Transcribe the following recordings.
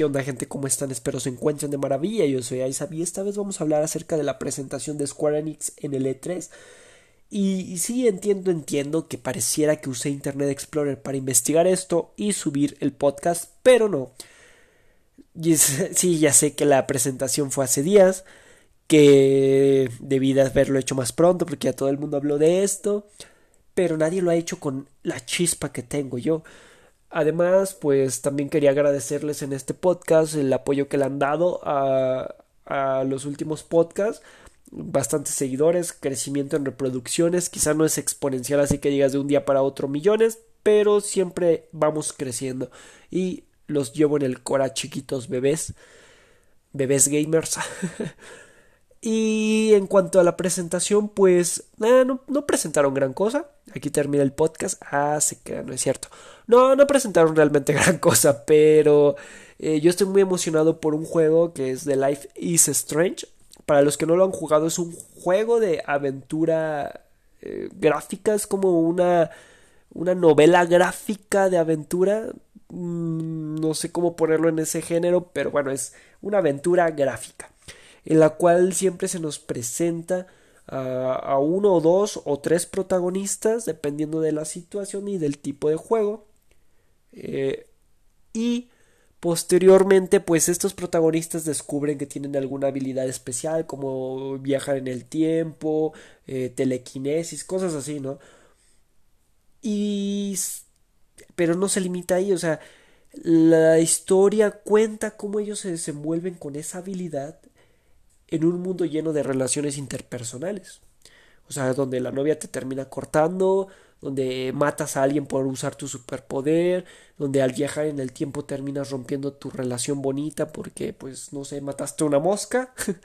¿Qué onda gente? ¿Cómo están? Espero se encuentren de maravilla. Yo soy Isaac y esta vez vamos a hablar acerca de la presentación de Square Enix en el E3. Y, sí, entiendo, entiendo que pareciera que usé Internet Explorer para investigar esto y subir el podcast, pero no. sí, ya sé que la presentación fue hace días, que debí de haberlo hecho más pronto porque ya todo el mundo habló de esto, pero nadie lo ha hecho con la chispa que tengo yo. Además, pues también quería agradecerles en este podcast el apoyo que le han dado a, a los últimos podcasts. Bastantes seguidores, crecimiento en reproducciones, quizá no es exponencial así que digas de un día para otro millones, pero siempre vamos creciendo y los llevo en el cora chiquitos bebés, bebés gamers. Y en cuanto a la presentación, pues eh, no, presentaron gran cosa. Aquí termina el podcast. Ah, se queda, no es cierto. No, no presentaron realmente gran cosa, pero eh, yo estoy muy emocionado por un juego que es The Life is Strange. Para los que no lo han jugado, es un juego de aventura eh, gráfica, es como una, una novela gráfica de aventura. Mm, no sé cómo ponerlo en ese género, pero bueno, es una aventura gráfica en la cual siempre se nos presenta a, uno o dos o tres protagonistas dependiendo de la situación y del tipo de juego. Eh, y posteriormente pues estos protagonistas descubren que tienen alguna habilidad especial como viajar en el tiempo eh, telequinesis cosas así no y pero no se limita ahí o sea la historia cuenta cómo ellos se desenvuelven con esa habilidad en un mundo lleno de relaciones interpersonales. O sea, donde la novia te termina cortando, donde matas a alguien por usar tu superpoder, donde al viajar en el tiempo terminas rompiendo tu relación bonita porque, pues, no sé, mataste una mosca.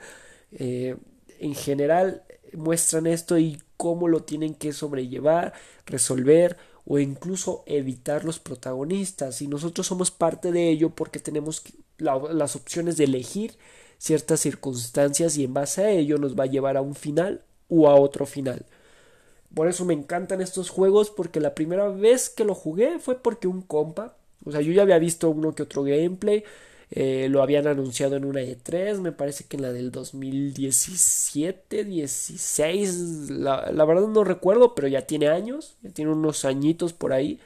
Eh, en general muestran esto y cómo lo tienen que sobrellevar, resolver o incluso evitar los protagonistas. Y nosotros somos parte de ello porque tenemos las opciones de elegir ciertas circunstancias y en base a ello nos va a llevar a un final o a otro final. Por eso me encantan estos juegos porque la primera vez que lo jugué fue porque un compa, o sea, yo ya había visto uno que otro gameplay, eh, lo habían anunciado en una E3, me parece que en la del 2017, 16, la, la verdad no recuerdo, pero ya tiene años, ya tiene unos añitos por ahí.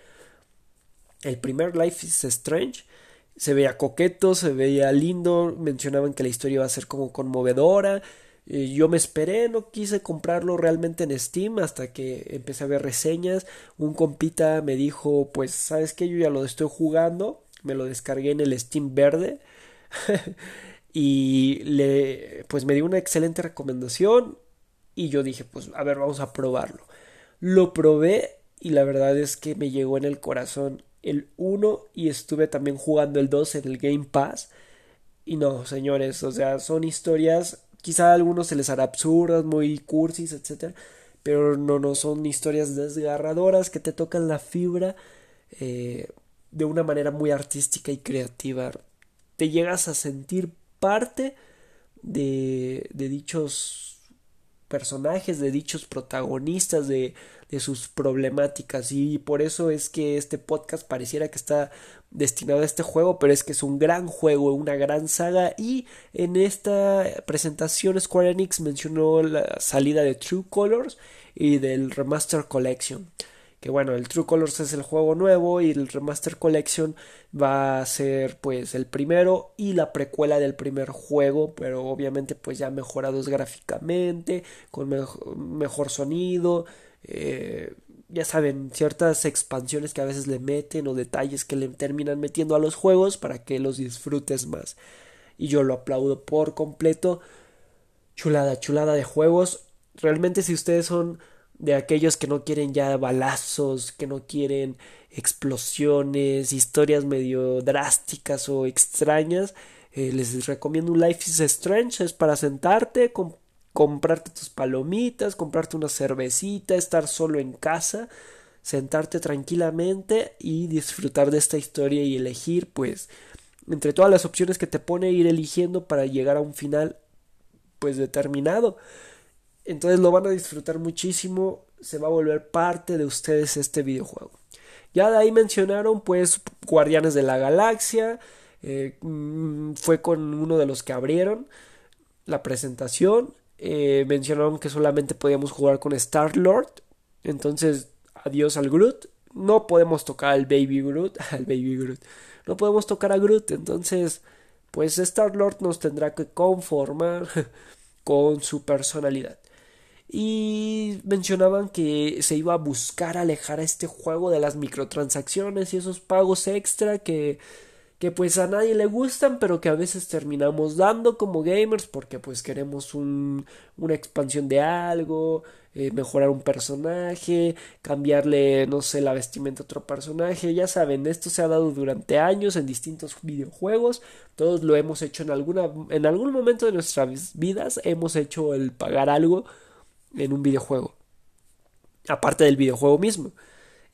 El primer Life is Strange se veía coqueto, se veía lindo, mencionaban que la historia iba a ser como conmovedora. yo me esperé, no quise comprarlo realmente en Steam hasta que empecé a ver reseñas. Un compita me dijo, pues, ¿sabes qué? Yo ya lo estoy jugando. Me lo descargué en el Steam verde. y le, pues me dio una excelente recomendación. Y yo dije, pues, a ver, vamos a probarlo. Lo probé y la verdad es que me llegó en el corazón el 1 y estuve también jugando el 2 en el Game Pass. Y no, señores, o sea, son historias, quizá a algunos se les hará absurdas, muy cursis, etcétera, pero no, no son historias desgarradoras que te tocan la fibra eh, de una manera muy artística y creativa. Te llegas a sentir parte de, de dichos personajes, de dichos protagonistas, de, de sus problemáticas. Y por eso es que este podcast pareciera que está destinado a este juego, pero es que es un gran juego, una gran saga. Y en esta presentación Square Enix mencionó la salida de True Colors y del Remaster Collection que bueno, el True Colors es el juego nuevo y el Remaster Collection va a ser pues el primero y la precuela del primer juego, pero obviamente pues ya mejorados gráficamente, con mejor sonido, eh, ya saben, ciertas expansiones que a veces le meten o detalles que le terminan metiendo a los juegos para que los disfrutes más. Y yo lo aplaudo por completo. Chulada, chulada de juegos. Realmente si ustedes son de aquellos que no quieren ya balazos, que no quieren explosiones, historias medio drásticas o extrañas, eh, les recomiendo un Life is Strange, es para sentarte, comprarte tus palomitas, comprarte una cervecita, estar solo en casa, sentarte tranquilamente y disfrutar de esta historia y elegir pues entre todas las opciones que te pone ir eligiendo para llegar a un final pues determinado. Entonces lo van a disfrutar muchísimo, se va a volver parte de ustedes este videojuego. Ya de ahí mencionaron pues Guardianes de la Galaxia, Eh, mm, fue con uno de los que abrieron la presentación. Eh, mencionaron que solamente podíamos jugar con Star Lord. Entonces, adiós al Groot. No podemos tocar al Baby Groot. Al Baby Groot. No podemos tocar a Groot. Entonces, pues Star Lord nos tendrá que conformar con su personalidad. Y mencionaban que se iba a buscar alejar a este juego de las microtransacciones y esos pagos extra que que pues a nadie le gustan, pero que a veces terminamos dando como gamers porque pues queremos un, una expansión de algo, eh, mejorar un personaje, cambiarle, no sé, la vestimenta a otro personaje, ya saben, esto se ha dado durante años en distintos videojuegos, todos lo hemos hecho en alguna, en algún momento de nuestras vidas, hemos hecho el pagar algo en un videojuego, aparte del videojuego mismo.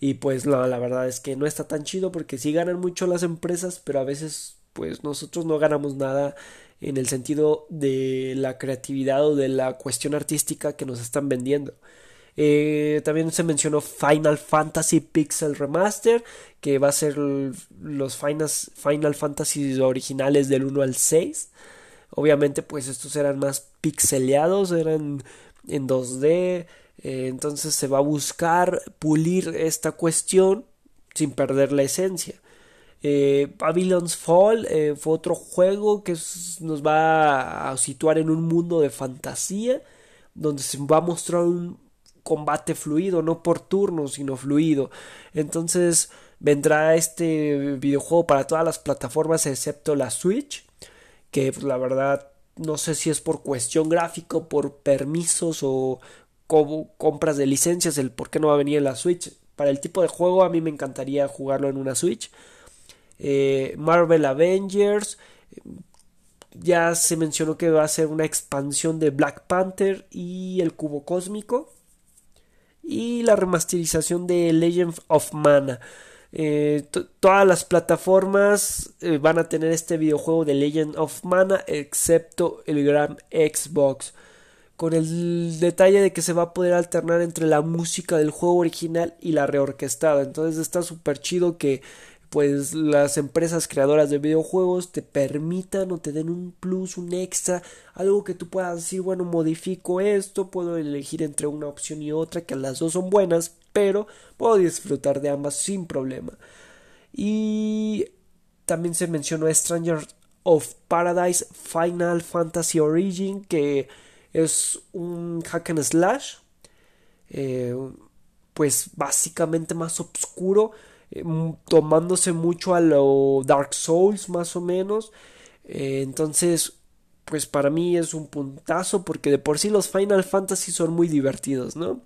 Y pues la, la verdad es que no está tan chido porque sí ganan mucho las empresas, pero a veces pues nosotros no ganamos nada en el sentido de la creatividad o de la cuestión artística que nos están vendiendo. Eh, también se mencionó Final Fantasy Pixel Remaster, que va a ser los Final, Final Fantasy originales del 1 al 6. Obviamente, pues estos eran más pixeleados, eran en 2D. Eh, entonces se va a buscar pulir esta cuestión sin perder la esencia. Eh, Babylon's Fall eh, fue otro juego que nos va a situar en un mundo de fantasía donde se va a mostrar un combate fluido, no por turnos, sino fluido. Entonces vendrá este videojuego para todas las plataformas excepto la Switch, que pues, la verdad no sé si es por cuestión gráfica, por permisos o compras de licencias, el por qué no va a venir en la Switch. Para el tipo de juego a mí me encantaría jugarlo en una Switch. Eh, Marvel Avengers. Ya se mencionó que va a ser una expansión de Black Panther y el cubo cósmico. Y la remasterización de Legend of Mana. Eh, todas las plataformas eh, van a tener este videojuego de Legend of Mana excepto el gran Xbox con el detalle de que se va a poder alternar entre la música del juego original y la reorquestada. Entonces está súper chido que pues las empresas creadoras de videojuegos te permitan o te den un plus, un extra, algo que tú puedas decir, bueno, modifico esto, puedo elegir entre una opción y otra, que las dos son buenas, pero puedo disfrutar de ambas sin problema. Y también se mencionó Stranger of Paradise Final Fantasy Origin, que es un hack and slash. Eh, pues básicamente más oscuro. Eh, tomándose mucho a lo Dark Souls más o menos. Eh, entonces, pues para mí es un puntazo porque de por sí los Final Fantasy son muy divertidos, ¿no?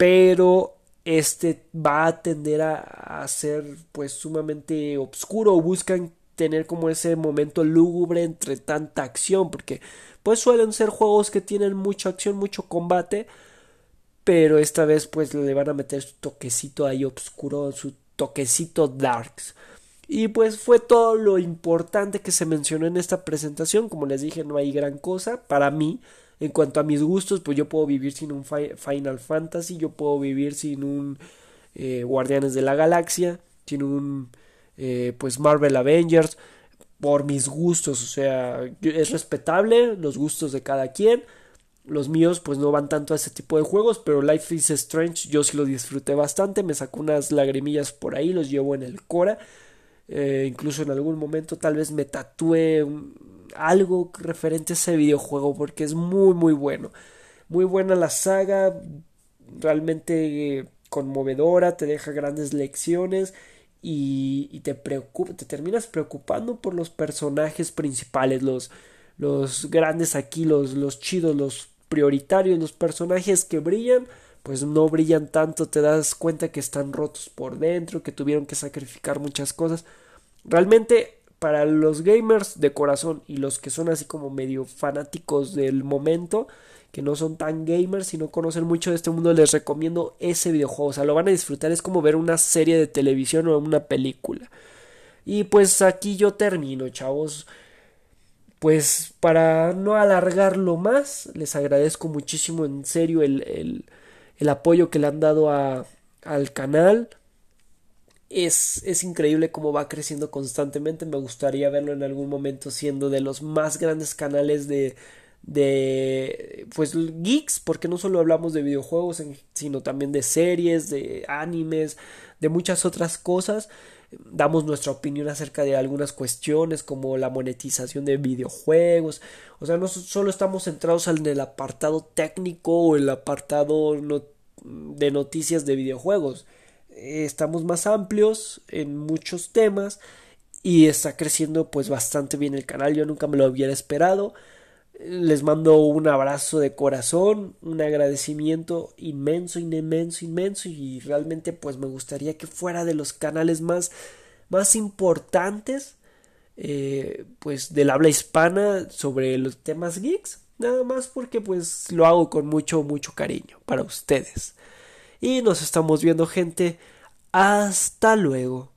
Pero este va a tender a, ser pues sumamente oscuro buscan tener como ese momento lúgubre entre tanta acción porque pues suelen ser juegos que tienen mucha acción, mucho combate, pero esta vez pues le van a meter su toquecito ahí oscuro, su toquecito darks. Y pues fue todo lo importante que se mencionó en esta presentación. Como les dije, no hay gran cosa. Para mí, en cuanto a mis gustos, pues yo puedo vivir sin un Final Fantasy, yo puedo vivir sin un eh, Guardianes de la Galaxia, sin un eh, pues Marvel Avengers por mis gustos, o sea, es respetable los gustos de cada quien. Los míos pues no van tanto a ese tipo de juegos, pero Life is Strange yo sí lo disfruté bastante, me sacó unas lagrimillas por ahí, los llevo en el Cora. Eh, incluso en algún momento tal vez me tatué algo referente a ese videojuego porque es muy muy bueno. Muy buena la saga, realmente conmovedora, te deja grandes lecciones y, te preocupa, te terminas preocupando por los personajes principales, los, los grandes aquí, los, los chidos, los prioritarios, los personajes que brillan, pues no brillan tanto, te das cuenta que están rotos por dentro, que tuvieron que sacrificar muchas cosas. Realmente para los gamers de corazón y los que son así como medio fanáticos del momento, que no son tan gamers y no conocen mucho de este mundo, les recomiendo ese videojuego. O sea, lo van a disfrutar. Es como ver una serie de televisión o una película. Y pues aquí yo termino, chavos. Pues para no alargarlo más, les agradezco muchísimo en serio el, el, el apoyo que le han dado a, al canal. Es, es increíble cómo va creciendo constantemente. Me gustaría verlo en algún momento siendo de los más grandes canales de, de pues geeks porque no solo hablamos de videojuegos sino también de series de animes de muchas otras cosas. Damos nuestra opinión acerca de algunas cuestiones como la monetización de videojuegos. O sea no solo estamos centrados en el apartado técnico o el apartado de noticias de videojuegos estamos más amplios en muchos temas y está creciendo pues bastante bien el canal yo nunca me lo hubiera esperado les mando un abrazo de corazón, un agradecimiento inmenso, inmenso, inmenso y realmente pues me gustaría que fuera de los canales más, más importantes eh, pues del habla hispana sobre los temas geeks. Nada más porque pues lo hago con mucho, mucho cariño para ustedes. Y nos estamos viendo gente. Hasta luego.